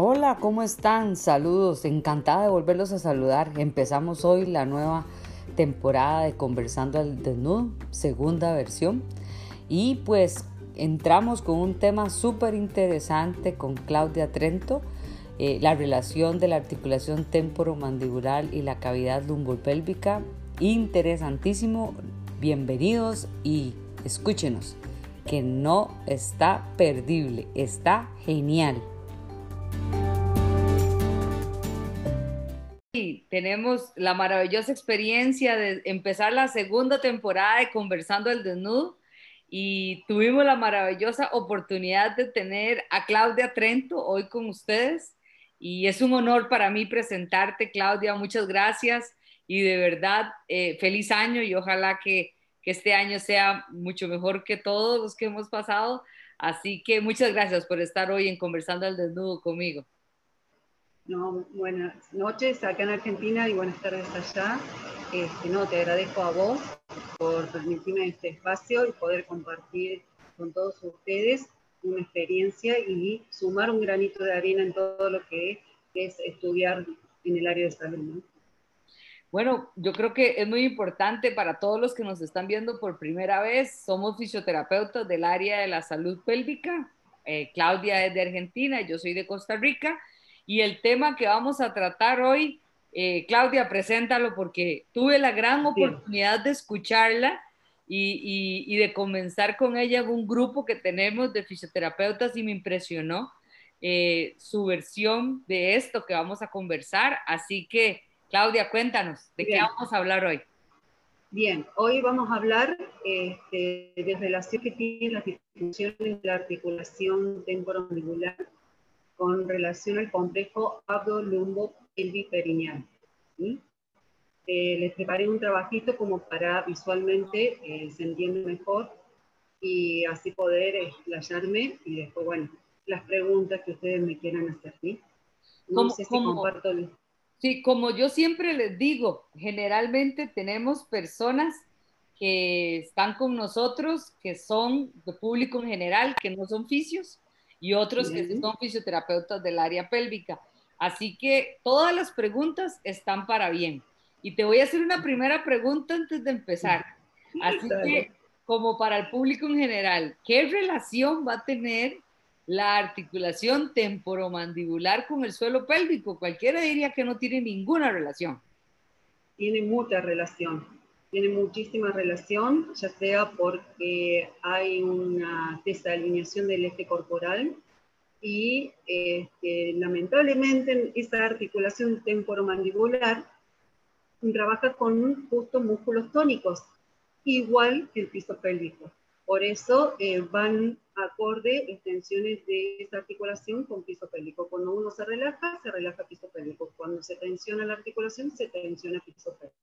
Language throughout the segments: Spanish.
Hola, ¿cómo están? Saludos, encantada de volverlos a saludar. Empezamos hoy la nueva temporada de Conversando al Desnudo, segunda versión. Y pues entramos con un tema súper interesante con Claudia Trento, eh, la relación de la articulación temporomandibular y la cavidad lumbopélvica. Interesantísimo, bienvenidos y escúchenos, que no está perdible, está genial. Tenemos la maravillosa experiencia de empezar la segunda temporada de Conversando el Desnudo y tuvimos la maravillosa oportunidad de tener a Claudia Trento hoy con ustedes y es un honor para mí presentarte, Claudia. Muchas gracias y de verdad eh, feliz año y ojalá que, que este año sea mucho mejor que todos los que hemos pasado. Así que muchas gracias por estar hoy en Conversando al Desnudo conmigo. No, buenas noches acá en Argentina y buenas tardes allá. Este, no, te agradezco a vos por permitirme este espacio y poder compartir con todos ustedes una experiencia y sumar un granito de arena en todo lo que es estudiar en el área de salud. Bueno, yo creo que es muy importante para todos los que nos están viendo por primera vez. Somos fisioterapeutas del área de la salud pélvica. Eh, Claudia es de Argentina, yo soy de Costa Rica y el tema que vamos a tratar hoy, eh, Claudia, preséntalo porque tuve la gran oportunidad de escucharla y, de comenzar con ella un grupo que tenemos de fisioterapeutas y me impresionó eh, su versión de esto que vamos a conversar. Así que, Claudia, cuéntanos, ¿de qué vamos a hablar hoy? Bien, hoy vamos a hablar este, de relación que tiene la disfunción de la articulación temporomandibular con relación al complejo abdo-lumbo perineal. Eh, les preparé un trabajito como para visualmente eh, se mejor y así poder explayarme y después, bueno, las preguntas que ustedes me quieran hacer. ¿sí? No sé si comparto. Sí, como yo siempre les digo, generalmente tenemos personas que están con nosotros, que son de público en general, que no son fisios, y otros que son fisioterapeutas del área pélvica. Así que todas las preguntas están para bien. Y te voy a hacer una primera pregunta antes de empezar. Así que, como para el público en general, ¿qué relación va a tener la articulación temporomandibular con el suelo pélvico? Cualquiera diría que no tiene ninguna relación. Tiene mucha relación tiene muchísima relación, ya sea porque hay una desalineación del eje corporal y este, lamentablemente esa articulación temporomandibular trabaja con justo músculos tónicos, igual que el piso pélvico. Por eso eh, van acorde extensiones de esa articulación con piso pélvico. Cuando uno se relaja, se relaja piso pélvico. Cuando se tensiona la articulación, se tensiona piso pélvico.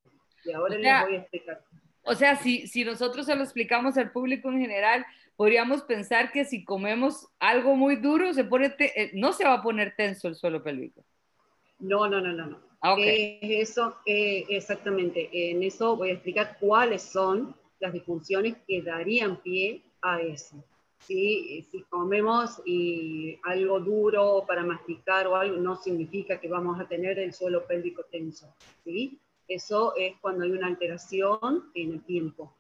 Y ahora les voy a explicar. O sea, si, si nosotros se lo explicamos al público en general, podríamos pensar que si comemos algo muy duro, se pone eh, no se va a poner tenso el suelo pélvico. No, no, no, no. no. Ah, eso, eh, exactamente. En eso voy a explicar cuáles son las disfunciones que darían pie a eso. Si, si comemos y algo duro para masticar o algo, no significa que vamos a tener el suelo pélvico tenso. ¿sí? Eso es cuando hay una alteración en el tiempo.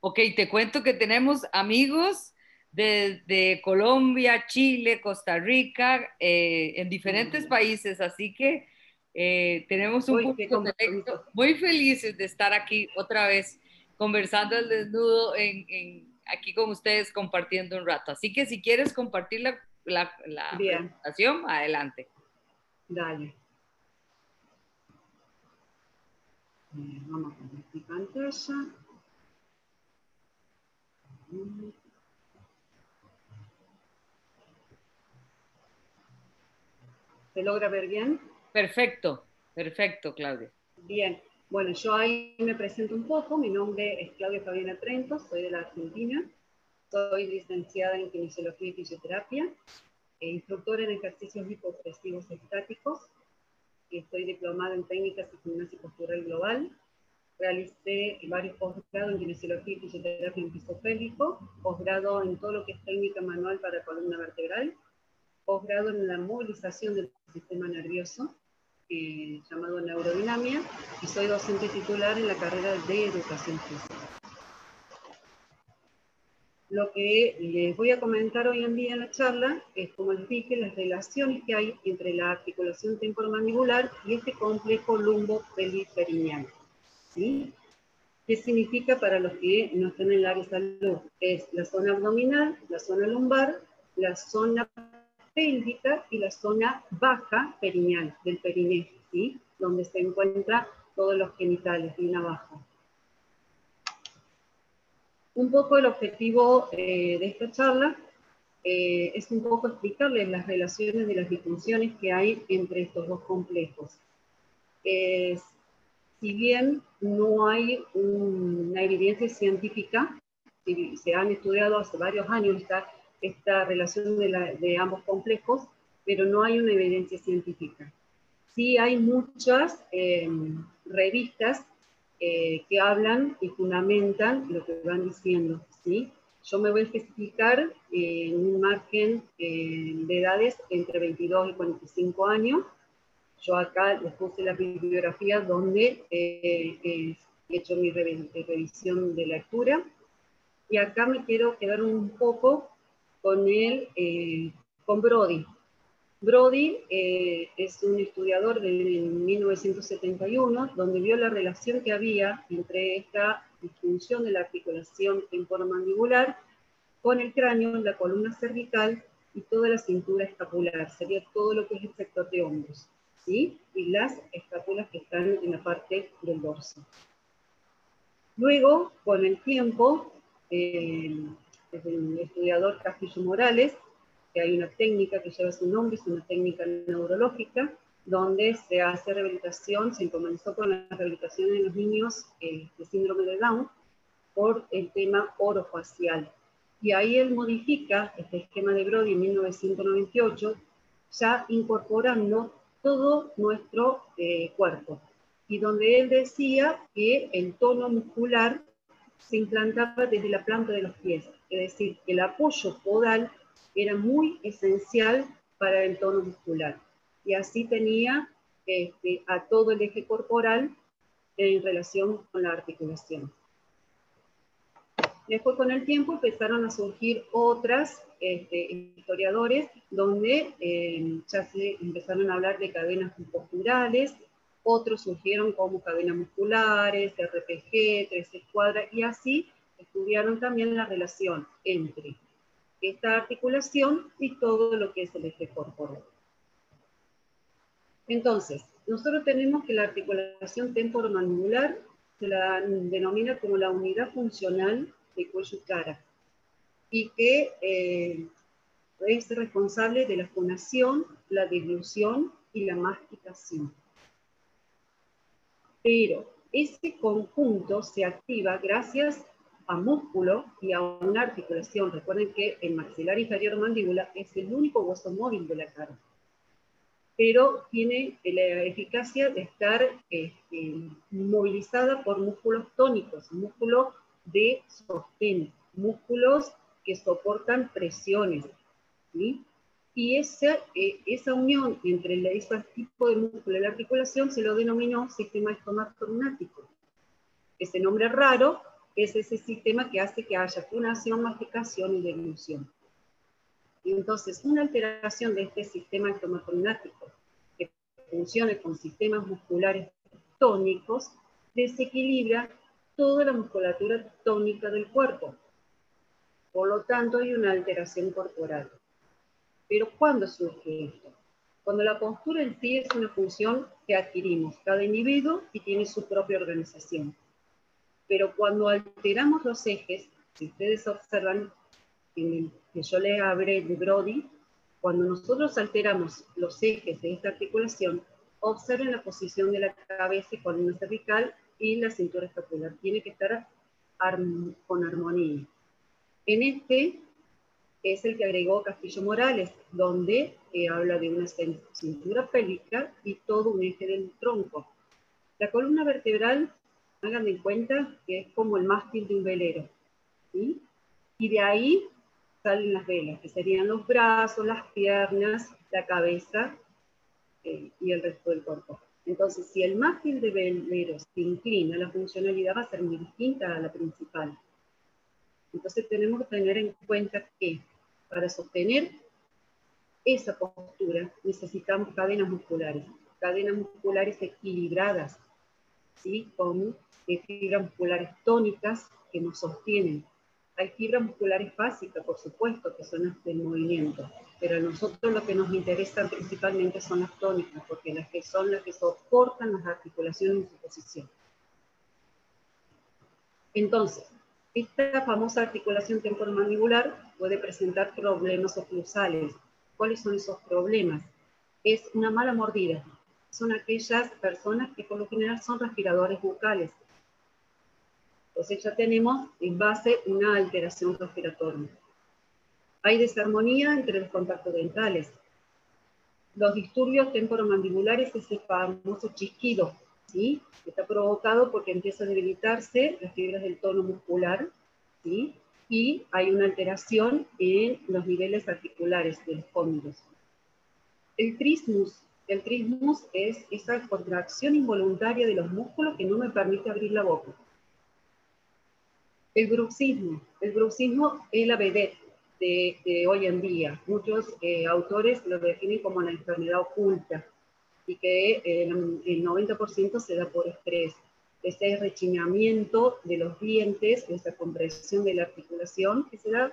Ok, te cuento que tenemos amigos de, Colombia, Chile, Costa Rica, eh, en diferentes países, así que eh, tenemos un punto muy felices de estar aquí otra vez conversando al desnudo en, aquí con ustedes compartiendo un rato. Así que si quieres compartir la, la, presentación, adelante. Dale. vamos a mi pantalla. ¿Se logra ver bien? Perfecto, perfecto, Claudia. Bien, bueno, yo ahí me presento un poco. Mi nombre es Claudia Fabiana Trento, soy de la Argentina. Soy licenciada en Kinesiología y Fisioterapia, e instructora en ejercicios hipopresivos estáticos estoy diplomada en técnicas de gimnasia postural global. Realicé varios posgrados en kinesiología y fisioterapia en piso pélvico, posgrado en todo lo que es técnica manual para columna vertebral posgrado en la movilización del sistema nervioso, eh, llamado neurodinamia, y soy docente titular en la carrera de educación física. Lo que les voy a comentar hoy en día en la charla es, como les dije, las relaciones que hay entre la articulación temporomandibular y este complejo lumbo-peliperineal. ¿sí? ¿Qué significa para los que no están en el área de salud? Es la zona abdominal, la zona lumbar, la zona pélvica y la zona baja perineal del perineo, ¿sí? donde se encuentran todos los genitales, bien abajo. Un poco el objetivo eh, de esta charla eh, es un poco explicarles las relaciones de las disfunciones que hay entre estos dos complejos. si bien no hay una evidencia científica, se han estudiado hace varios años esta, esta relación de, ambos complejos, pero no hay una evidencia científica. Sí hay muchas eh, revistas eh, que hablan y fundamentan lo que van diciendo. ¿sí? Yo me voy a especificar eh, en un margen eh, de edades entre 22 y 45 años. Yo acá les puse la bibliografía donde he hecho mi revisión de lectura. Y acá me quiero quedar un poco con el, con Brody. Brody eh, es un estudiador de 1971, donde vio la relación que había entre esta disfunción de la articulación temporomandibular con el cráneo, la columna cervical y toda la cintura escapular, sería todo lo que es el sector de hombros, ¿sí? y las escápulas que están en la parte del dorso. Luego, con el tiempo, eh, el estudiador Castillo Morales hay una técnica que lleva su nombre, es una técnica neurológica, donde se hace rehabilitación, se comenzó con la rehabilitación en los niños eh, de síndrome de Down por el tema orofacial. Y ahí él modifica este esquema de Brody en 1998, ya incorporando todo nuestro eh, cuerpo. Y donde él decía que el tono muscular se implantaba desde la planta de los pies, es decir, el apoyo podal era muy esencial para el tono muscular. Y así tenía este, a todo el eje corporal en relación con la articulación. Después con el tiempo empezaron a surgir otras este, historiadores donde eh, ya se empezaron a hablar de cadenas posturales, otros surgieron como cadenas musculares, RPG, tres escuadras, y así estudiaron también la relación entre esta articulación y todo lo que es el eje corporal. Entonces, nosotros tenemos que la articulación temporomandibular se la denomina como la unidad funcional de cuello y cara y que eh, es responsable de la fonación, la dilución y la masticación. Pero ese conjunto se activa gracias a músculo y a una articulación. Recuerden que el maxilar inferior mandíbula es el único hueso móvil de la cara, pero tiene la eficacia de estar este, movilizada por músculos tónicos, músculos de sostén, músculos que soportan presiones. Y esa, eh, esa unión entre ese tipo de músculo y la articulación se lo denominó sistema estomatorunático. Ese nombre raro es ese sistema que hace que haya funación, masticación y deglución. Y entonces, una alteración de este sistema estomatonático que funcione con sistemas musculares tónicos desequilibra toda la musculatura tónica del cuerpo. Por lo tanto, hay una alteración corporal. Pero ¿cuándo surge esto? Cuando la postura en sí es una función que adquirimos cada individuo y tiene su propia organización. Pero cuando alteramos los ejes, si ustedes observan en que yo le hablé de Brody, cuando nosotros alteramos los ejes de esta articulación, observen la posición de la cabeza y columna cervical y la cintura escapular. Tiene que estar con armonía. En este es el que agregó Castillo Morales, donde eh, habla de una cintura pélvica y todo un eje del tronco. La columna vertebral hagan de cuenta que es como el mástil de un velero. Y de ahí salen las velas, que serían los brazos, las piernas, la cabeza eh, y el resto del cuerpo. Entonces, si el mástil de velero se inclina, la funcionalidad va a ser muy distinta a la principal. Entonces, tenemos que tener en cuenta que para sostener esa postura necesitamos cadenas musculares, cadenas musculares equilibradas, ¿sí? con fibras musculares tónicas que nos sostienen. Hay fibras musculares básicas, por supuesto, que son las del movimiento, pero a nosotros lo que nos interesa principalmente son las tónicas, porque las que son las que soportan las articulaciones en su posición. Entonces, esta famosa articulación temporomandibular puede presentar problemas oclusales. ¿Cuáles son esos problemas? Es una mala mordida. Son aquellas personas que por lo general son respiradores bucales. Entonces ya tenemos en base una alteración respiratoria. Hay desarmonía entre los contactos dentales. Los disturbios temporomandibulares es el famoso chisquido, ¿sí? Está provocado porque empieza a debilitarse las fibras del tono muscular, ¿sí? Y hay una alteración en los niveles articulares de los cóndilos. El trismus, el trismus es esa contracción involuntaria de los músculos que no me permite abrir la boca. El bruxismo, el bruxismo es la vedette, de, hoy en día. Muchos eh, autores lo definen como la enfermedad oculta y que eh, el 90% se da por estrés. Ese rechiñamiento de los dientes, esa compresión de la articulación que se da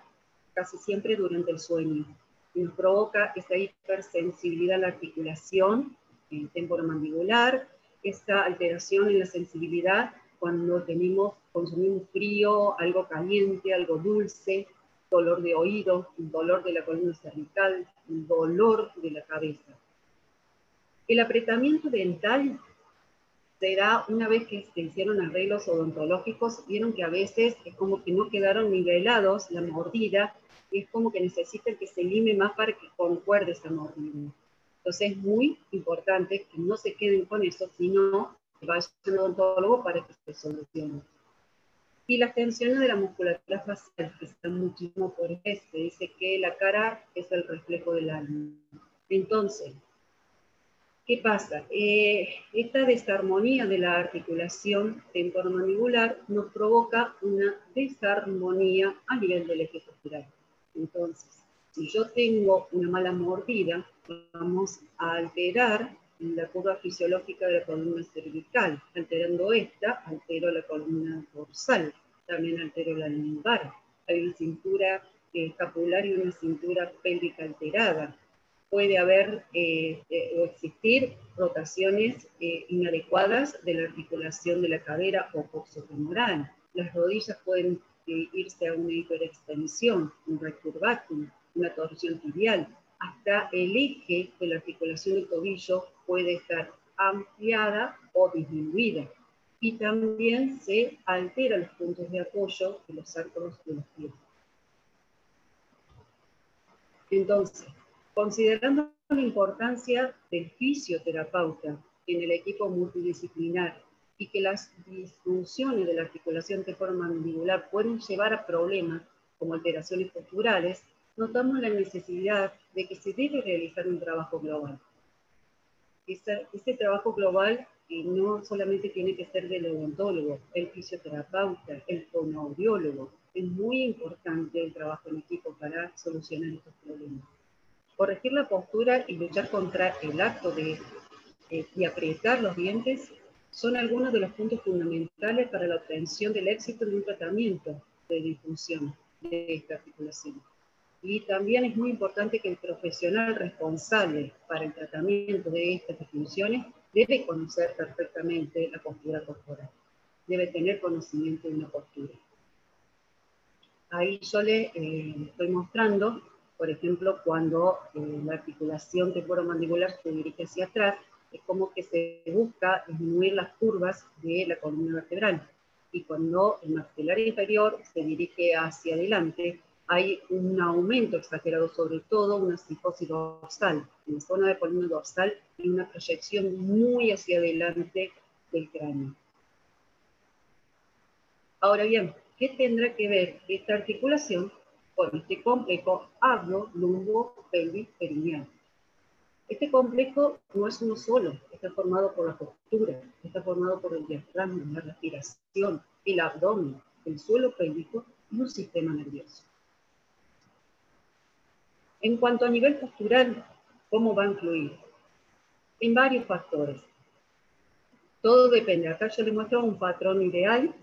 casi siempre durante el sueño. Y nos provoca esa hipersensibilidad a la articulación en temporomandibular, esta alteración en la sensibilidad cuando tenemos, consumimos frío, algo caliente, algo dulce, dolor de oído, dolor de la columna cervical, dolor de la cabeza. El apretamiento dental se da una vez que se hicieron arreglos odontológicos, vieron que a veces es como que no quedaron nivelados la mordida y es como que necesitan que se lime más para que concuerde esa mordida. Entonces es muy importante que no se queden con eso, sino que vayan al odontólogo para que se solucione y las tensiones de la musculatura facial, que están muchísimo por este. Dice que la cara es el reflejo del alma. Entonces, ¿qué pasa? Eh, esta desarmonía de la articulación temporomandibular nos provoca una desarmonía a nivel del eje postural. Entonces, si yo tengo una mala mordida, vamos a alterar la curva fisiológica de la columna cervical. Alterando esta, altero la columna dorsal, también altero la lumbar. Hay una cintura escapular y una cintura pélvica alterada. Puede haber eh, eh, o existir rotaciones eh, inadecuadas de la articulación de la cadera o coxofemoral. Las rodillas pueden irse a una hiperextensión, un recurvatum, una torsión tibial. Hasta el eje de la articulación del tobillo puede estar ampliada o disminuida. Y también se alteran los puntos de apoyo de los arcos de los pies. Entonces, considerando la importancia del fisioterapeuta en el equipo multidisciplinar y que las disfunciones de la articulación temporomandibular pueden llevar a problemas como alteraciones posturales, notamos la necesidad de que se debe realizar un trabajo global este, trabajo global eh, no solamente tiene que ser del odontólogo, el fisioterapeuta, el fonoaudiólogo. Es muy importante el trabajo en equipo para solucionar estos problemas. Corregir la postura y luchar contra el acto de, eh, de apretar los dientes son algunos de los puntos fundamentales para la obtención del éxito de un tratamiento de disfunción de esta articulación. Y también es muy importante que el profesional responsable para el tratamiento de estas disfunciones debe conocer perfectamente la postura corporal, debe tener conocimiento de una postura. Ahí yo le eh, estoy mostrando, por ejemplo, cuando eh, la articulación temporomandibular se dirige hacia atrás, es como que se busca disminuir las curvas de la columna vertebral. Y cuando el maxilar inferior se dirige hacia adelante, hay un aumento exagerado, sobre todo una psicosis dorsal. En la zona de columna dorsal y una proyección muy hacia adelante del cráneo. Ahora bien, ¿qué tendrá que ver esta articulación Bueno, este complejo hablo, lumbo, pelvis, perineal. Este complejo no es uno solo, está formado por la postura, está formado por el diafragma, la respiración, el abdomen, el suelo pélvico y un sistema nervioso. En cuanto a nivel postural, ¿cómo va a influir? En varios factores. Todo depende. Acá yo les muestro un patrón ideal.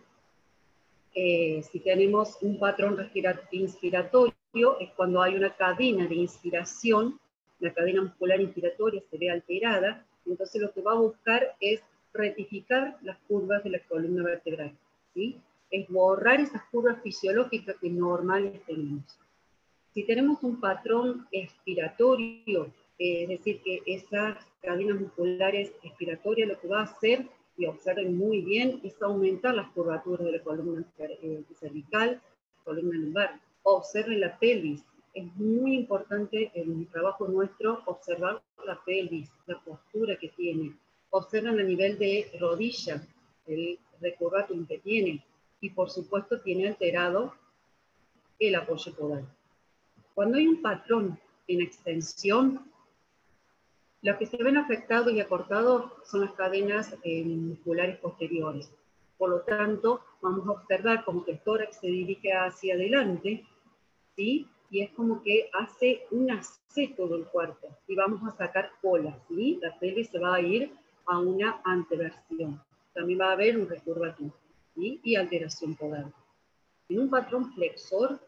Eh, si tenemos un patrón inspiratorio, es cuando hay una cadena de inspiración, la cadena muscular inspiratoria se ve alterada, entonces lo que va a buscar es rectificar las curvas de la columna vertebral. ¿sí? Es borrar esas curvas fisiológicas que normales tenemos. Si tenemos un patrón expiratorio, eh, es decir, que esas cadenas musculares expiratorias lo que va a hacer, y observen muy bien, es aumentar las curvaturas de la columna eh, cervical, columna lumbar. Observen la pelvis. Es muy importante en el trabajo nuestro observar la pelvis, la postura que tiene. Observen a nivel de rodilla, el recurvatum que tiene. Y por supuesto tiene alterado el apoyo podal. Cuando hay un patrón en extensión, los que se ven afectados y acortados son las cadenas eh, musculares posteriores. Por lo tanto, vamos a observar como que el tórax se dirige hacia adelante, ¿sí? Y es como que hace un aceto del cuerpo. Y vamos a sacar cola, ¿sí? La pelvis se va a ir a una anteversión. También va a haber un recurvatum, ¿sí? Y alteración podal. En un patrón flexor,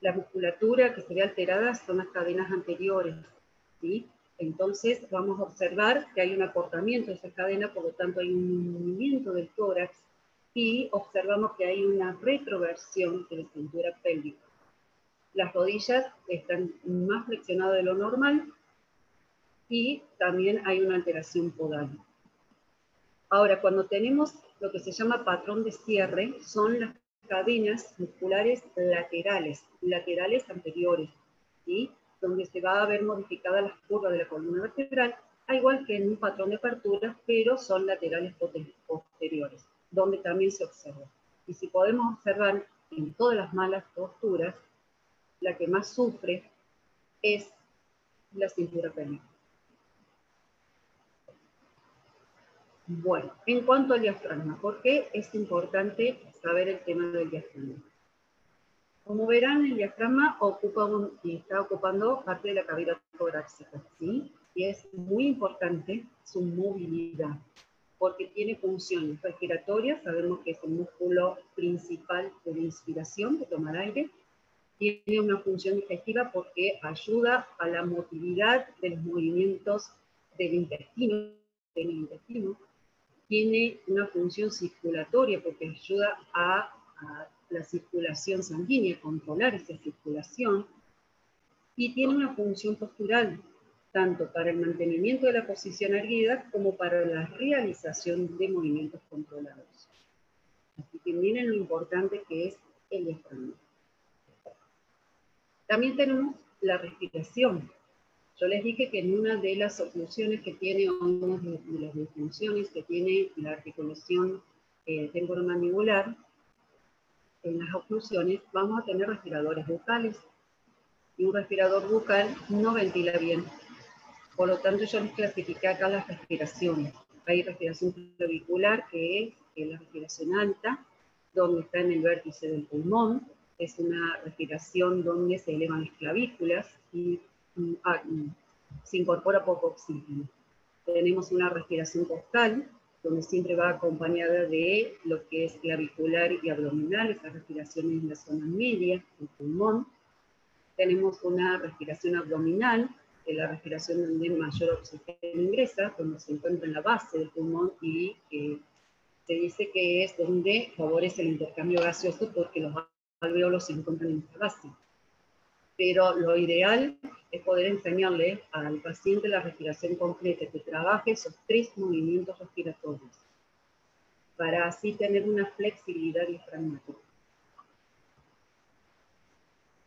la musculatura que se ve alterada son las cadenas anteriores, ¿sí? Entonces vamos a observar que hay un acortamiento de esa cadena, por lo tanto hay un movimiento del tórax y observamos que hay una retroversión de la cintura pélvica. Las rodillas están más flexionadas de lo normal y también hay una alteración podal. Ahora, cuando tenemos lo que se llama patrón de cierre, son las cadenas musculares laterales, laterales anteriores, ¿sí? Donde se va a ver modificada la curva de la columna vertebral, al igual que en un patrón de apertura, pero son laterales posteriores, donde también se observa. Y si podemos observar en todas las malas posturas, la que más sufre es la cintura pélvica. Bueno, en cuanto al diafragma, ¿por qué es importante saber el tema del diafragma? Como verán, el diafragma ocupa está ocupando parte de la cavidad torácica, ¿sí? Y es muy importante su movilidad, porque tiene funciones respiratorias, sabemos que es el músculo principal de la inspiración, de tomar aire, tiene una función digestiva porque ayuda a la motilidad de los movimientos del intestino, del intestino. Tiene una función circulatoria porque ayuda a la circulación sanguínea, controlar esa circulación, y tiene una función postural, tanto para el mantenimiento de la posición erguida como para la realización de movimientos controlados. Así que miren lo importante que es el diafragma. También tenemos la respiración. Yo les dije que en una de las oclusiones que tiene, o una de las disfunciones que tiene la articulación eh, temporomandibular, en las oclusiones vamos a tener respiradores bucales y un respirador bucal no ventila bien. Por lo tanto, yo les clasifiqué acá las respiraciones. Hay respiración clavicular, que es, la respiración alta, donde está en el vértice del pulmón. Es una respiración donde se elevan las clavículas y mm, ah, mm, se incorpora poco oxígeno. Tenemos una respiración costal, donde siempre va acompañada de lo que es clavicular y abdominal, esas respiraciones en la zona media del pulmón. Tenemos una respiración abdominal, que es la respiración donde mayor oxígeno ingresa, donde se encuentra en la base del pulmón y se dice que es donde favorece el intercambio gaseoso porque los alveolos se encuentran en esta base pero lo ideal es poder enseñarle al paciente la respiración completa, que trabaje esos tres movimientos respiratorios, para así tener una flexibilidad diafragmática.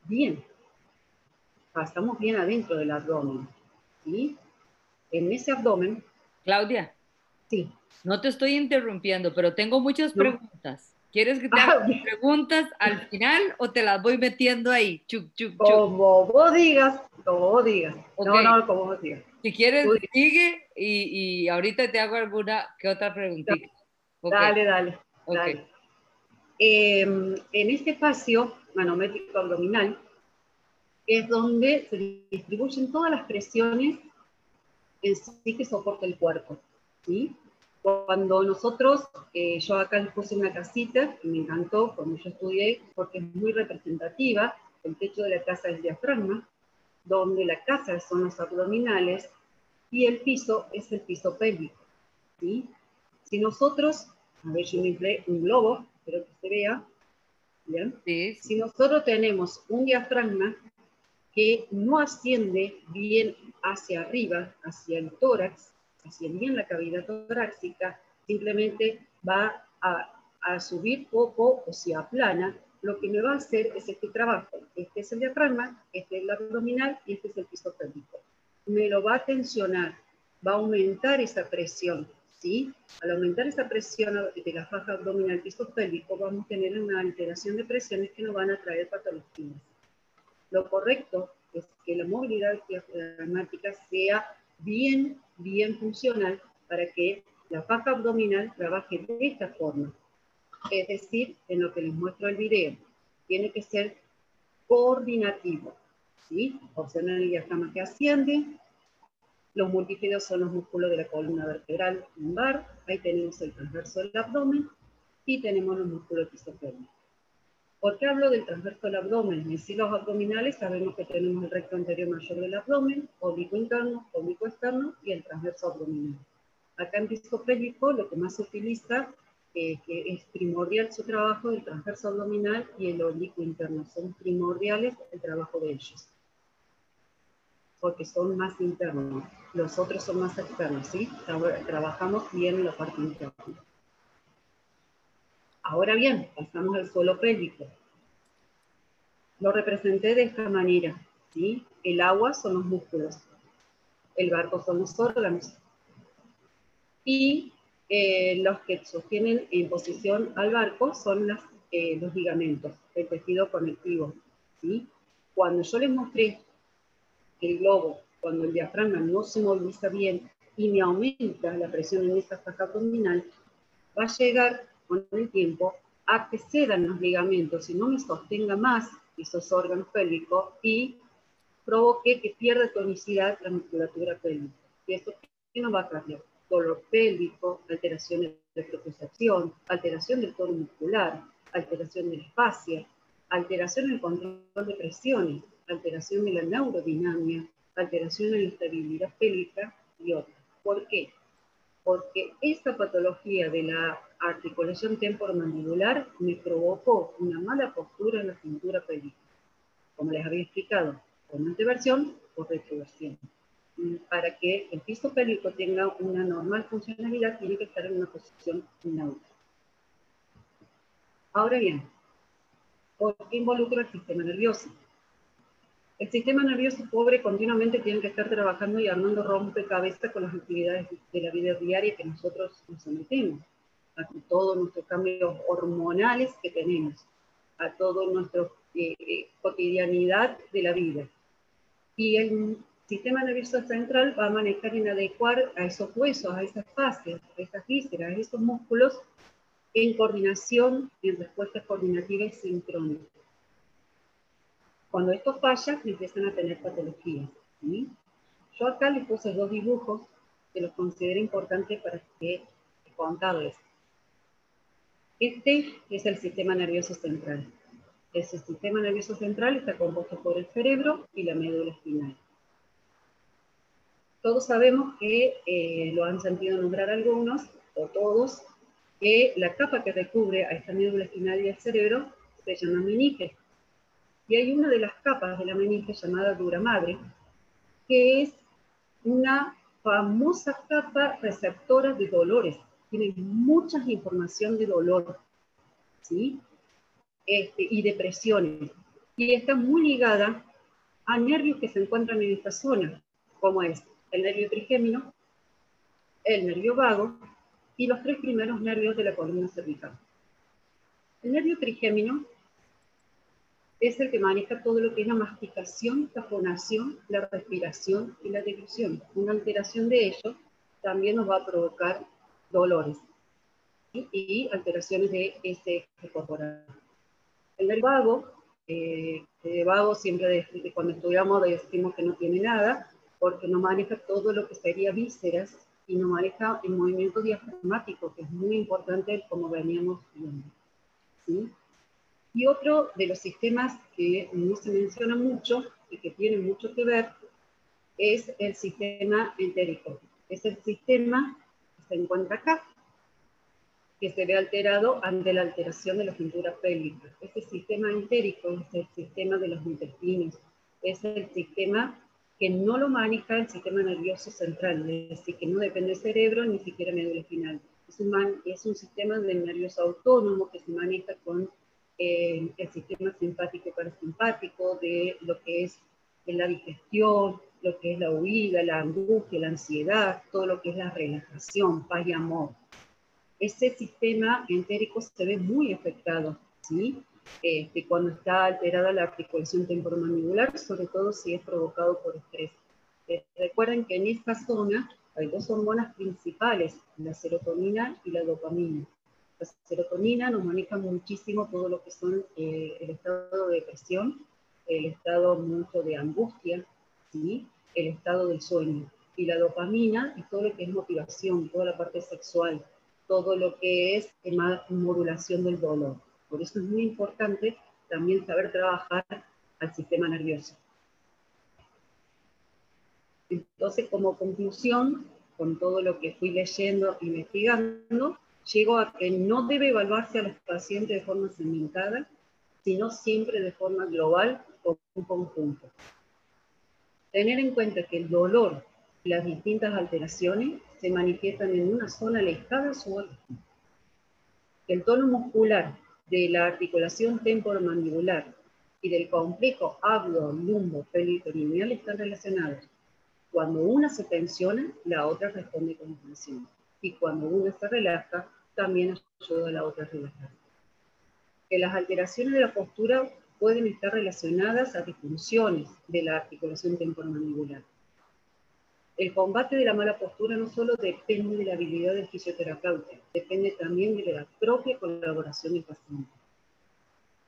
Bien, pasamos bien adentro del abdomen. ¿sí? En ese abdomen... Claudia. Sí. No te estoy interrumpiendo, pero tengo muchas preguntas. ¿Quieres que te haga ah, preguntas al final o te las voy metiendo ahí? Como vos digas, como vos digas. No, no, como vos digas. Si quieres, sigue y, y, ahorita te hago alguna que otra preguntita. Dale, dale, dale. Em, en este espacio manométrico abdominal es donde se distribuyen todas las presiones en sí que soporta el cuerpo. ¿sí? Cuando nosotros, eh, yo acá les puse una casita, que me encantó cuando yo estudié, porque es muy representativa, el techo de la casa es diafragma, donde la casa son los abdominales y el piso es el piso pélvico. ¿sí? Si nosotros, a ver, yo me un globo, espero que se vea, ¿bien? Si nosotros tenemos un diafragma que no asciende bien hacia arriba, hacia el tórax, hacia bien la cavidad torácica, simplemente va a, subir poco o se aplana, lo que me va a hacer es este trabajo. Este es el diafragma, este es el abdominal y este es el piso pélvico. Me lo va a tensionar, va a aumentar esa presión. ¿sí? Al aumentar esa presión de la faja abdominal piso pélvico, vamos a tener una alteración de presiones que nos van a traer patologías. Lo correcto es que la movilidad diafragmática sea bien, bien funcional para que la faja abdominal trabaje de esta forma. Es decir, en lo que les muestro el video, tiene que ser coordinativo. ¿sí? Observen el diafragma que asciende. Los multífidos son los músculos de la columna vertebral lumbar. Ahí tenemos el transverso del abdomen y tenemos los músculos pisoférmicos. ¿Por qué hablo del transverso del abdomen? En sí, los abdominales sabemos que tenemos el recto anterior mayor del abdomen, oblicuo interno, oblicuo externo y el transverso abdominal. Acá en piso pélvico lo que más se utiliza, eh, que es primordial su trabajo, el transverso abdominal y el oblicuo interno. Son primordiales el trabajo de ellos. Porque son más internos. Los otros son más externos, ¿sí? Trabajamos bien en la parte interna. Ahora bien, pasamos al suelo pélvico. Lo representé de esta manera. ¿sí? El agua son los músculos, el barco son los órganos. Y eh, los que sostienen en posición al barco son eh, los ligamentos, el tejido conectivo. ¿sí? Cuando yo les mostré el globo, cuando el diafragma no se moviliza bien y me aumenta la presión en esta faja abdominal, va a llegar con el tiempo a que cedan los ligamentos y no me sostenga más esos órganos pélvicos y provoque que pierda tonicidad la musculatura pélvica. ¿Y esto qué nos va a cambiar? Dolor pélvico, alteraciones de propulsación, alteración del tono muscular, alteración de la fascia, alteración en el control de presiones, alteración de la neurodinamia, alteración en la estabilidad pélvica y otras. ¿Por qué? Porque esta patología de la articulación temporomandibular me provocó una mala postura en la cintura pélvica, como les había explicado, con anteversión o retroversión. Para que el piso pélvico tenga una normal funcionalidad, tiene que estar en una posición neutra. Ahora bien, ¿por qué involucra el sistema nervioso? El sistema nervioso pobre continuamente tiene que estar trabajando y armando rompecabezas con las actividades de la vida diaria que nosotros nos sometemos a todos nuestros cambios hormonales que tenemos, a toda nuestra eh, eh, cotidianidad de la vida. Y el sistema nervioso central va a manejar y adecuar a esos huesos, a esas fases, a esas vísceras, a esos músculos en coordinación, en respuestas coordinativas y sincrónicas. Cuando esto falla, empiezan a tener patologías. Yo acá les puse dos dibujos que los considero importantes para que contarles. Este es el sistema nervioso central. Ese sistema nervioso central está compuesto por el cerebro y la médula espinal. Todos sabemos que, eh, lo han sentido nombrar algunos, o todos, que la capa que recubre a esta médula espinal y al cerebro se llama meninge. Y hay una de las capas de la meninge llamada dura madre, que es una famosa capa receptora de dolores tiene mucha información de dolor, ¿sí? Este, y depresiones. Y está muy ligada a nervios que se encuentran en esta zona, como es el nervio trigémino, el nervio vago y los tres primeros nervios de la columna cervical. El nervio trigémino es el que maneja todo lo que es la masticación, la fonación, la respiración y la deglución. Una alteración de ello también nos va a provocar dolores y, alteraciones de ese eje corporal. El vago, eh, el vago siempre cuando estudiamos decimos que no tiene nada, porque no maneja todo lo que sería vísceras y no maneja el movimiento diafragmático, que es muy importante como veníamos viendo. Y otro de los sistemas que no se menciona mucho y que tiene mucho que ver es el sistema entérico. Es el sistema se encuentra acá, que se ve alterado ante la alteración de la cintura pélvica. Este sistema entérico es el sistema de los intestinos, es el sistema que no lo maneja el sistema nervioso central, es decir, que no depende del cerebro ni siquiera médula espinal. Es un, es un sistema de nervioso autónomo que se maneja con eh, el sistema simpático y parasimpático, de lo que es la digestión, lo que es la huida, la angustia, la ansiedad, todo lo que es la relajación, paz y amor. Ese sistema entérico se ve muy afectado, ¿sí? Este, cuando está alterada la articulación temporomandibular, sobre todo si es provocado por estrés. Eh, recuerden que en esta zona hay dos hormonas principales, la serotonina y la dopamina. La serotonina nos maneja muchísimo todo lo que son eh, el estado de depresión, el estado mucho de angustia, ¿sí? El estado del sueño. Y la dopamina y todo lo que es motivación, toda la parte sexual, todo lo que es modulación del dolor. Por eso es muy importante también saber trabajar al sistema nervioso. Entonces, como conclusión, con todo lo que fui leyendo, investigando, llego a que no debe evaluarse a los pacientes de forma segmentada, sino siempre de forma global o un conjunto. Tener en cuenta que el dolor y las distintas alteraciones se manifiestan en una zona alejada de su origen. El tono muscular de la articulación temporomandibular y del complejo abdo, lumbo, pelitoneal están relacionados. Cuando una se tensiona, la otra responde con tensión y cuando una se relaja, también ayuda a la otra a relajar. Que las alteraciones de la postura pueden estar relacionadas a disfunciones de la articulación temporomandibular. El combate de la mala postura no solo depende de la habilidad del fisioterapeuta, depende también de la propia colaboración del paciente.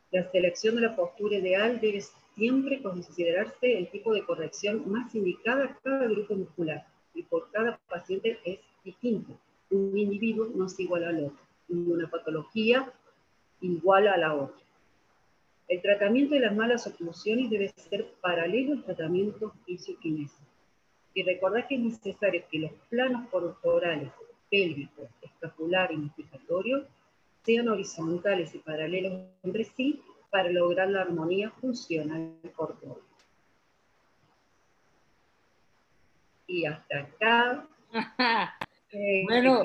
La selección de la postura ideal debe siempre considerarse el tipo de corrección más indicada a cada grupo muscular y por cada paciente es distinto un individuo no es igual al otro, una patología igual a la otra. El tratamiento de las malas oclusiones debe ser paralelo al tratamiento fisioquinésico. Y recordar que es necesario que los planos corporales, pélvicos, escapular y notificatorio sean horizontales y paralelos entre sí para lograr la armonía funcional corporal. Y hasta acá bueno,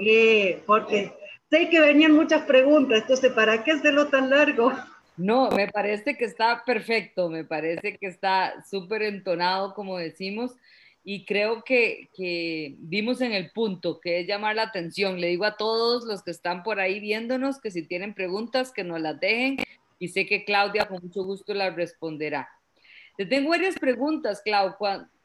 porque sé que venían muchas preguntas, entonces, ¿para qué hacerlo tan largo? No, me parece que está perfecto, me parece que está súper entonado, como decimos, y creo que, que dimos en el punto, que es llamar la atención. Le digo a todos los que están por ahí viéndonos que si tienen preguntas, que nos las dejen, y sé que Claudia con mucho gusto las responderá. Te tengo varias preguntas, Clau.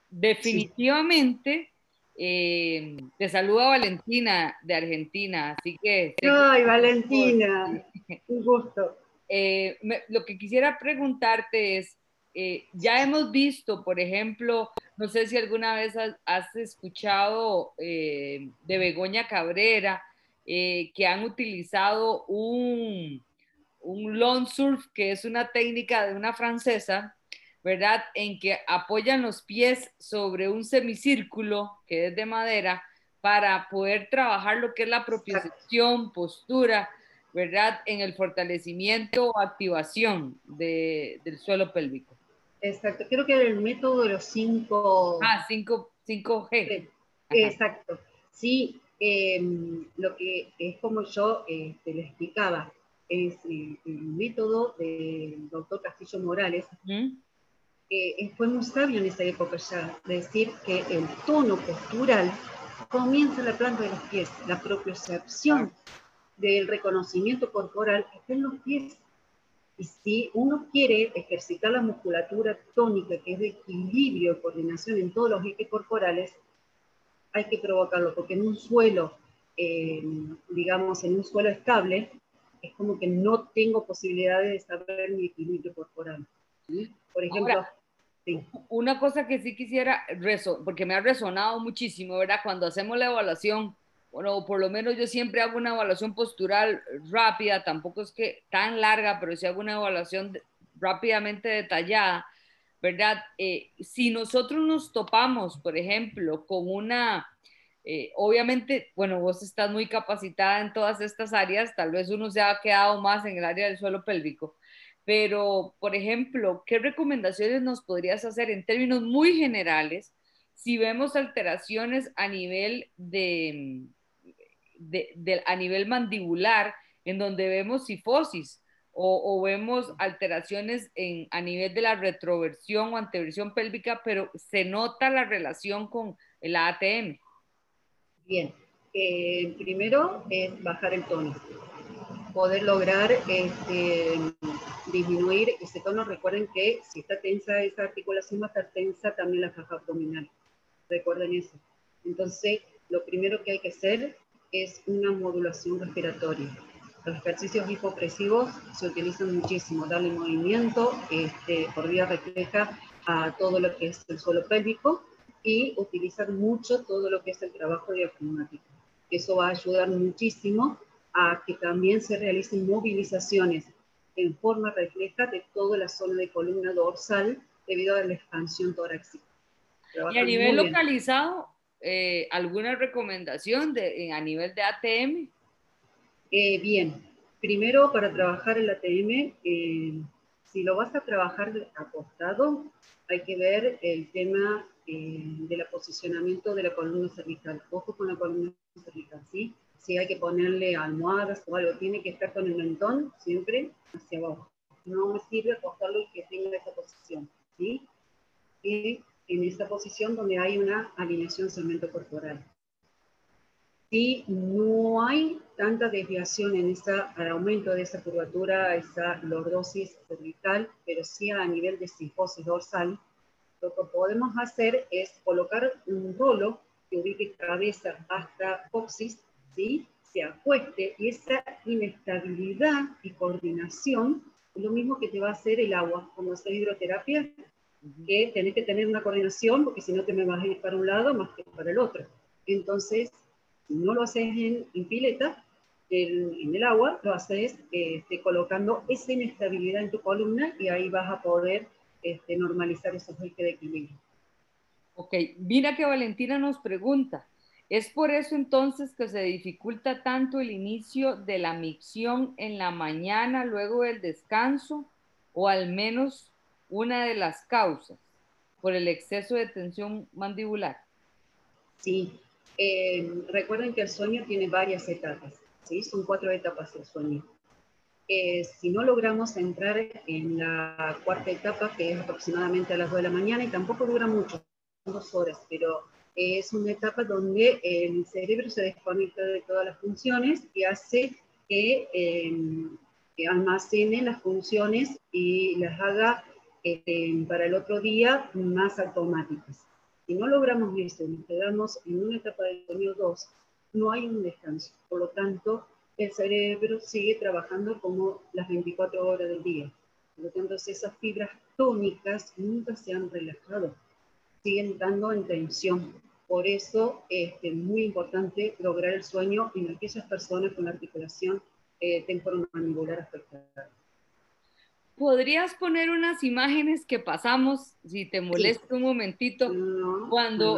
Definitivamente... Eh, te saluda Valentina de Argentina, así que... Ay, Valentina, un gusto. Eh, lo que quisiera preguntarte es, eh, ya hemos visto, por ejemplo, no sé si alguna vez has, escuchado de Begoña Cabrera, que han utilizado un, un lawn surf, que es una técnica de una francesa, ¿verdad? En que apoyan los pies sobre un semicírculo que es de madera para poder trabajar lo que es la propiocepción, postura, ¿verdad? En el fortalecimiento o activación del suelo pélvico. Exacto, creo que era el método de los 5... Ah, 5, g. Exacto. Sí, em, lo que es como yo eh, te lo explicaba, es el, método del doctor Castillo Morales, eh, fue muy sabio en esa época ya, decir que el tono postural comienza en la planta de los pies, la propiocepción del reconocimiento corporal está en los pies. Y si uno quiere ejercitar la musculatura tónica, que es de equilibrio y coordinación en todos los ejes corporales, hay que provocarlo, porque en un suelo, eh, digamos, en un suelo estable, es como que no tengo posibilidad de saber mi equilibrio corporal. Por ejemplo, una cosa que sí quisiera, porque me ha resonado muchísimo, ¿verdad? Cuando hacemos la evaluación, bueno, por lo menos yo siempre hago una evaluación postural rápida, tampoco es que tan larga, pero sí hago una evaluación rápidamente detallada, ¿verdad? Eh, si nosotros nos topamos, por ejemplo, con una, eh, obviamente, bueno, vos estás muy capacitada en todas estas áreas, tal vez uno se ha quedado más en el área del suelo pélvico, pero, por ejemplo, ¿qué recomendaciones nos podrías hacer en términos muy generales si vemos alteraciones a nivel de, de, a nivel mandibular, en donde vemos sifosis o, vemos alteraciones en, a nivel de la retroversión o anteversión pélvica, pero se nota la relación con el ATM? Bien, eh, primero es bajar el tono poder lograr este, disminuir ese tono. Recuerden que si está tensa esa articulación, va a estar tensa también la caja abdominal. Recuerden eso. Entonces, lo primero que hay que hacer es una modulación respiratoria. Los ejercicios hipopresivos se utilizan muchísimo, darle movimiento este, por vía refleja a todo lo que es el suelo pélvico y utilizar mucho todo lo que es el trabajo diafragmático. Eso va a ayudar muchísimo a que también se realicen movilizaciones en forma refleja de toda la zona de columna dorsal debido a la expansión torácica. y a nivel localizado, eh, ¿alguna recomendación de, a nivel de ATM? Eh, bien, primero para trabajar el ATM, eh, si lo vas a trabajar acostado, hay que ver el tema del posicionamiento de la columna cervical. Ojo con la columna cervical, ¿sí? si hay que ponerle almohadas o algo, tiene que estar con el mentón siempre hacia abajo. No me sirve acostarlo y que tenga esa posición, ¿sí? En esta posición donde hay una alineación segmento corporal. Si no hay tanta desviación en ese aumento de esa curvatura, esa lordosis cervical, pero sí a nivel de sifosis dorsal, lo que podemos hacer es colocar un rolo que ubique cabeza hasta coxis se acueste y esa inestabilidad y coordinación es lo mismo que te va a hacer el agua cuando haces hidroterapia, que tenés que tener una coordinación porque si no te me vas a ir para un lado más que para el otro. Entonces, si no lo haces en, pileta, en, el agua, lo haces este, colocando esa inestabilidad en tu columna y ahí vas a poder este, normalizar esos ejes de equilibrio. Ok, mira que Valentina nos pregunta, es por eso entonces que se dificulta tanto el inicio de la micción en la mañana luego del descanso o al menos una de las causas por el exceso de tensión mandibular. Sí, eh, recuerden que el sueño tiene varias etapas, ¿sí? son cuatro etapas el sueño. Eh, si no logramos entrar en la cuarta etapa, que es aproximadamente a las 2 de la mañana, y tampoco dura mucho, dos horas, pero es una etapa donde el cerebro se desconecta de todas las funciones y hace em, que, almacene las funciones y las haga este, para el otro día más automáticas. Si no logramos eso y nos quedamos en una etapa de sueño 2, no hay un descanso. Por lo tanto, el cerebro sigue trabajando como las 24 horas del día. Por lo tanto, esas fibras tónicas nunca se han relajado, siguen dando en tensión. Por eso es este, muy importante lograr el sueño en aquellas personas con la articulación eh, temporomandibular afectada. ¿Podrías poner unas imágenes que pasamos, si te molesta un momentito, cuando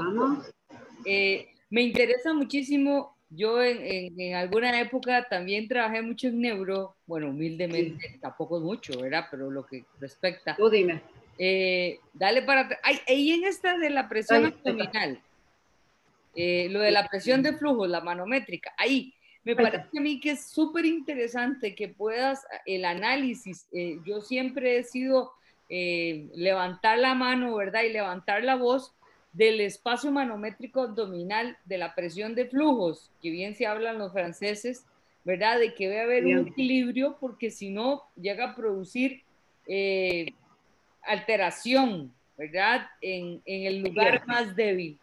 eh, me interesa muchísimo, yo en, alguna época también trabajé mucho en neuro, bueno, humildemente, tampoco es mucho, ¿verdad? Pero lo que respecta. Tú dime. Eh, dale para... Ay, ahí en esta de la presión abdominal, eh, lo de la presión de flujo, la manométrica, ahí me parece a mí que es súper interesante que puedas el análisis. Eh, yo siempre he sido eh, levantar la mano, ¿verdad? Y levantar la voz del espacio manométrico abdominal de la presión de flujos, que bien se hablan los franceses, ¿verdad? De que debe haber un equilibrio porque si no llega a producir eh, alteración, ¿verdad? En, el lugar más débil.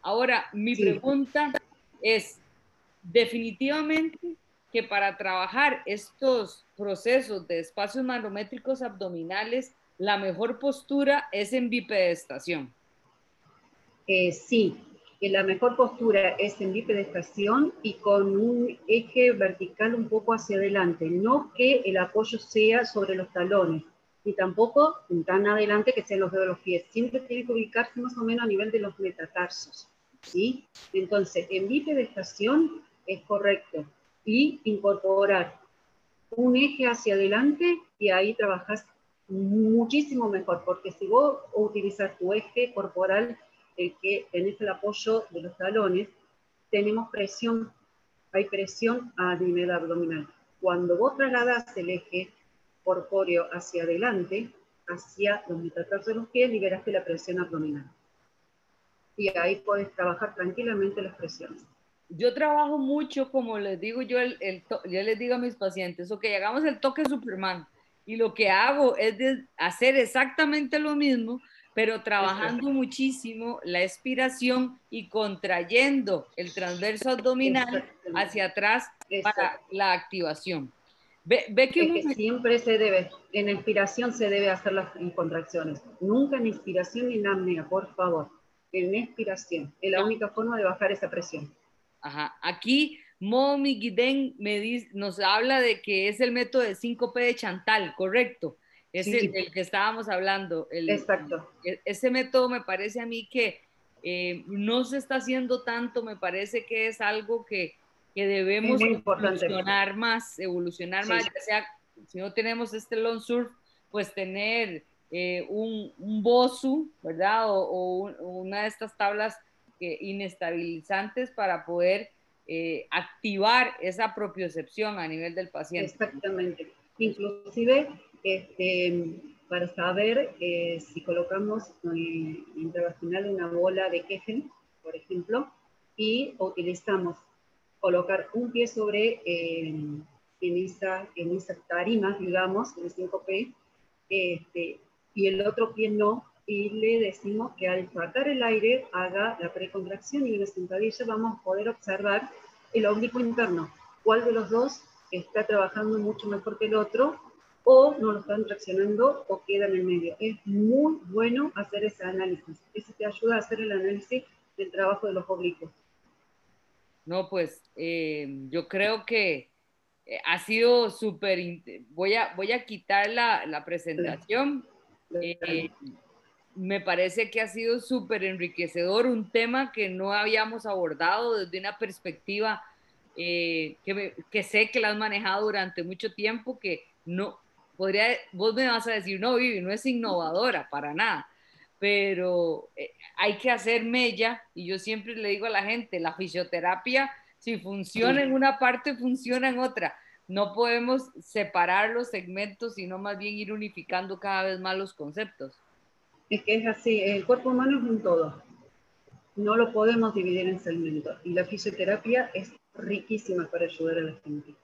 Ahora, mi pregunta es, definitivamente que para trabajar estos procesos de espacios manométricos abdominales, la mejor postura es en bipedestación. Eh, sí, la mejor postura es en bipedestación y con un eje vertical un poco hacia adelante, no que el apoyo sea sobre los talones, ni tampoco tan adelante que sean los dedos de los pies, siempre tiene que ubicarse más o menos a nivel de los metatarsos, ¿sí? Entonces, en bipedestación es correcto, y incorporar un eje hacia adelante y ahí trabajas muchísimo mejor, porque si vos utilizas tu eje corporal el que tenés el apoyo de los talones, tenemos presión, hay presión a nivel abdominal. Cuando vos trasladas el eje corpóreo hacia adelante, hacia los metatarsos de los pies, liberaste la presión abdominal. Y ahí puedes trabajar tranquilamente las presiones. Yo trabajo mucho, como les digo yo, el, yo les digo a mis pacientes, ok, hagamos el toque Superman. Y lo que hago es hacer exactamente lo mismo, pero trabajando muchísimo la expiración y contrayendo el transverso abdominal hacia atrás para la activación. Ve, que, siempre se debe, en expiración se debe hacer las contracciones. Nunca en inspiración ni en apnea, por favor. En expiración. Es la única forma de bajar esa presión. Ajá. Aquí Momi Guiden me dice, nos habla de que es el método de 5P de Chantal, correcto. Es el, que estábamos hablando. Exacto. E, ese método me parece a mí que eh, no se está haciendo tanto, me parece que es algo que, que debemos evolucionar más, evolucionar más, ya sea, si no tenemos este long surf, pues tener eh, un, un BOSU, ¿verdad? O, una de estas tablas que, inestabilizantes para poder eh, activar esa propiocepción a nivel del paciente. Exactamente. Inclusive este, para saber eh, si colocamos eh, intravaginal una bola de Kegel, por ejemplo, y utilizamos colocar un pie sobre eh, en, esa, en esa tarima, digamos, en 5P, este, y el otro pie no, y le decimos que al sacar el aire haga la precontracción y en la sentadilla vamos a poder observar el oblicuo interno, cuál de los dos está trabajando mucho mejor que el otro o no lo están traccionando o queda en el medio. Es muy bueno hacer ese análisis. Eso te ayuda a hacer el análisis del trabajo de los oblicuos. No, pues eh, yo creo que eh, ha sido súper... Voy a, voy a quitar la, la presentación. Eh, me parece que ha sido súper enriquecedor, un tema que no habíamos abordado desde una perspectiva que, que sé que la has manejado durante mucho tiempo, que no, podría, vos me vas a decir, no, Vivi, no es innovadora para nada, pero eh, hay que hacer mella y yo siempre le digo a la gente, la fisioterapia, si funciona en una parte, funciona en otra. No podemos separar los segmentos, sino más bien ir unificando cada vez más los conceptos. Es que es así, el cuerpo humano es un todo. No lo podemos dividir en segmentos. Y la fisioterapia es riquísima para ayudar a la gente.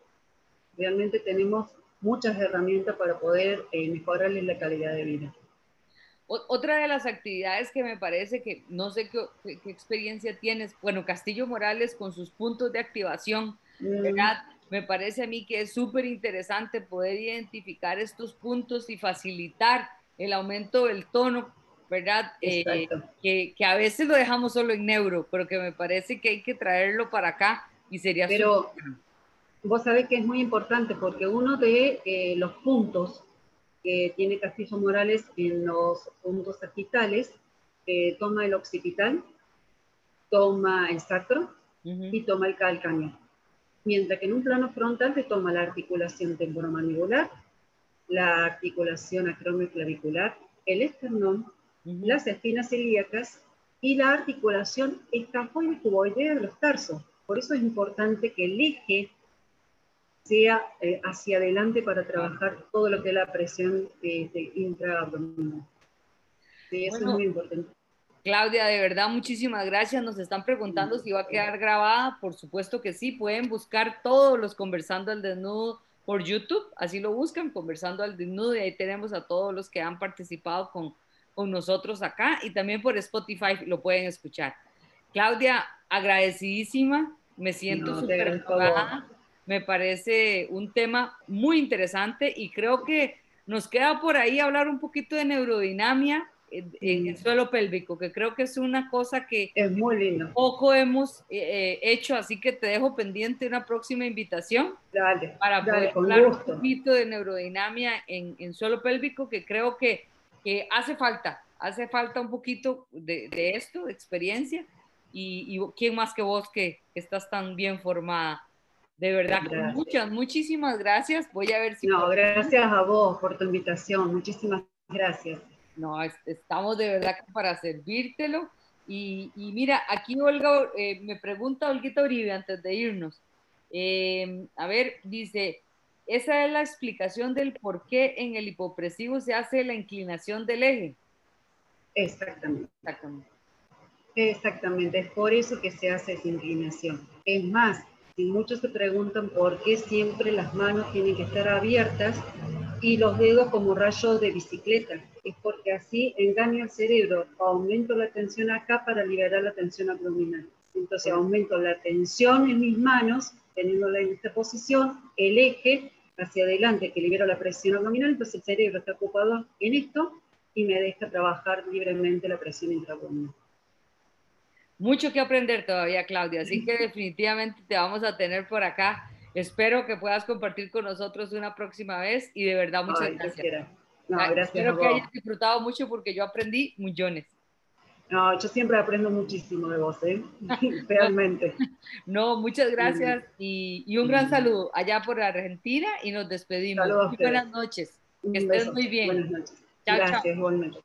Realmente tenemos muchas herramientas para poder eh, mejorarles la calidad de vida. Otra de las actividades que me parece que no sé qué, experiencia tienes, bueno, Castillo Morales con sus puntos de activación, mm. ¿verdad? Me parece a mí que es súper interesante poder identificar estos puntos y facilitar el aumento del tono, ¿verdad? Eh, que, que, a veces lo dejamos solo en neuro, pero que me parece que hay que traerlo para acá y sería pero, vos sabés que es muy importante porque uno de eh, los puntos que tiene Castillo Morales en los puntos sagitales eh, toma el occipital, toma el sacro y toma el calcáneo. Mientras que en un plano frontal te toma la articulación temporomandibular, la articulación acromioclavicular, el esternón, las espinas ilíacas y la articulación escafoide cuboidea de los tarsos. Por eso es importante que el eje sea eh, hacia adelante para trabajar todo lo que es la presión este, intraabdominal. Sí, eso es muy importante. Claudia, de verdad, muchísimas gracias. Nos están preguntando si va a quedar grabada. Por supuesto que sí. Pueden buscar todos los Conversando al Desnudo por YouTube. Así lo buscan, Conversando al Desnudo. Y ahí tenemos a todos los que han participado con, con nosotros acá. Y también por Spotify lo pueden escuchar. Claudia, agradecidísima. Me siento súper no, Me parece un tema muy interesante y creo que nos queda por ahí hablar un poquito de neurodinamia en, el suelo pélvico, que creo que es una cosa que es muy lindo. poco hemos eh, hecho, así que te dejo pendiente una próxima invitación dale, para poder hablar un poquito de neurodinamia en, en, suelo pélvico, que creo que, que, hace falta, hace falta un poquito de, de esto, de experiencia, y, y, quién más que vos que, estás tan bien formada. De verdad, muchas, muchísimas gracias. Voy a ver si... No, gracias a vos por tu invitación. Muchísimas gracias. No, estamos de verdad para servírtelo. Y, mira, aquí Olga eh, me pregunta Olguita Uribe antes de irnos. Em, a ver, dice, esa es la explicación del por qué en el hipopresivo se hace la inclinación del eje. Exactamente. Exactamente. Exactamente, es por eso que se hace esa inclinación. Es más, si muchos se preguntan por qué siempre las manos tienen que estar abiertas y los dedos como rayos de bicicleta, es porque así engaño al cerebro, aumento la tensión acá para liberar la tensión abdominal. Entonces aumento la tensión en mis manos, teniéndola en esta posición, el eje hacia adelante que libera la presión abdominal, entonces el cerebro está ocupado en esto y me deja trabajar libremente la presión intraabdominal. Mucho que aprender todavía, Claudia, así que definitivamente te vamos a tener por acá. Espero que puedas compartir con nosotros una próxima vez y de verdad muchas gracias. No, gracias Espero que hayas disfrutado mucho porque yo aprendí millones. No, yo siempre aprendo muchísimo de vos, ¿eh? realmente. No, muchas gracias y, y, un gran saludo allá por Argentina y nos despedimos. Buenas noches. Que estés muy bien. Buenas noches. Chao, gracias, chao.